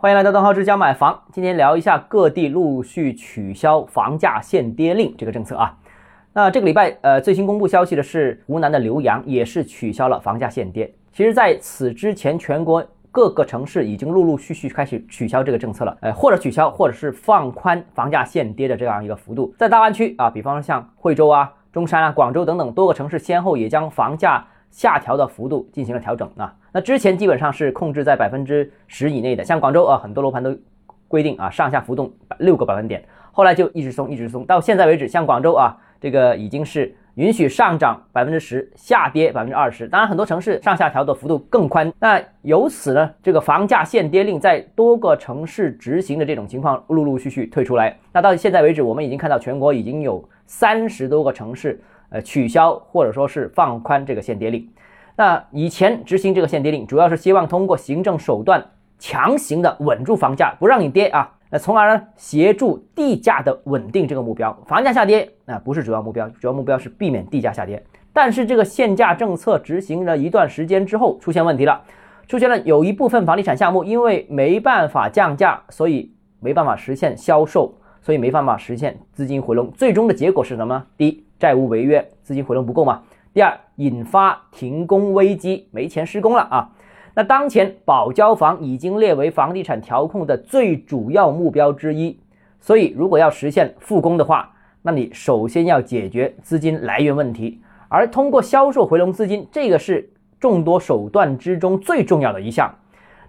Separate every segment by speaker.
Speaker 1: 欢迎来到邓浩之家买房。今天聊一下各地陆续取消房价限跌令这个政策啊。那这个礼拜，呃，最新公布消息的是湖南的浏阳也是取消了房价限跌。其实，在此之前，全国各个城市已经陆陆续续开始取消这个政策了，呃，或者取消，或者是放宽房价限跌的这样一个幅度。在大湾区啊，比方说像惠州啊、中山啊、广州等等多个城市，先后也将房价下调的幅度进行了调整啊。那之前基本上是控制在百分之十以内的，像广州啊，很多楼盘都规定啊上下浮动六个百分点，后来就一直松一直松，到现在为止，像广州啊，这个已经是允许上涨百分之十，下跌百分之二十。当然，很多城市上下调的幅度更宽。那由此呢，这个房价限跌令在多个城市执行的这种情况陆陆续续退出来。那到现在为止，我们已经看到全国已经有三十多个城市呃取消或者说是放宽这个限跌令。那以前执行这个限跌令，主要是希望通过行政手段强行的稳住房价，不让你跌啊，那从而呢协助地价的稳定这个目标。房价下跌那不是主要目标，主要目标是避免地价下跌。但是这个限价政策执行了一段时间之后，出现问题了，出现了有一部分房地产项目因为没办法降价，所以没办法实现销售，所以没办法实现资金回笼。最终的结果是什么？第一，债务违约，资金回笼不够嘛。第二，引发停工危机，没钱施工了啊！那当前保交房已经列为房地产调控的最主要目标之一，所以如果要实现复工的话，那你首先要解决资金来源问题，而通过销售回笼资金，这个是众多手段之中最重要的一项。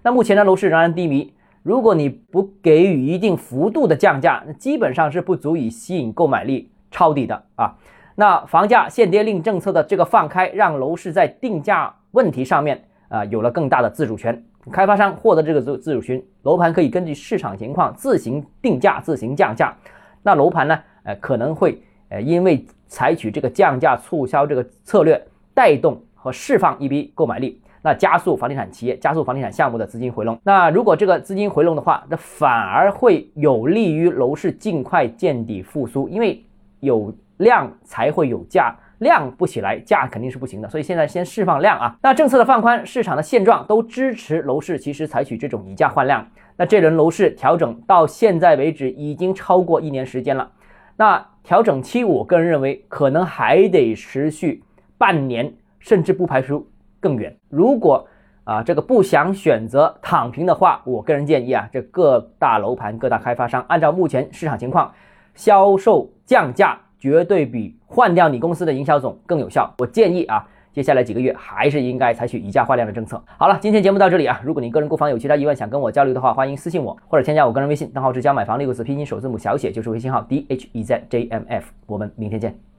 Speaker 1: 那目前的楼市仍然低迷，如果你不给予一定幅度的降价，那基本上是不足以吸引购买力抄底的啊。那房价限跌令政策的这个放开，让楼市在定价问题上面啊有了更大的自主权。开发商获得这个自自主权，楼盘可以根据市场情况自行定价、自行降价。那楼盘呢，呃可能会呃因为采取这个降价促销这个策略，带动和释放一批购买力，那加速房地产企业、加速房地产项目的资金回笼。那如果这个资金回笼的话，那反而会有利于楼市尽快见底复苏，因为有。量才会有价，量不起来，价肯定是不行的。所以现在先释放量啊。那政策的放宽，市场的现状都支持楼市其实采取这种以价换量。那这轮楼市调整到现在为止已经超过一年时间了。那调整期，我个人认为可能还得持续半年，甚至不排除更远。如果啊这个不想选择躺平的话，我个人建议啊，这各大楼盘、各大开发商按照目前市场情况，销售降价。绝对比换掉你公司的营销总更有效。我建议啊，接下来几个月还是应该采取以价换量的政策。好了，今天节目到这里啊。如果你个人购房有其他疑问，想跟我交流的话，欢迎私信我或者添加我个人微信，账号是教买房六个字拼音首字母小写就是微信号 d h e z j m f。我们明天见。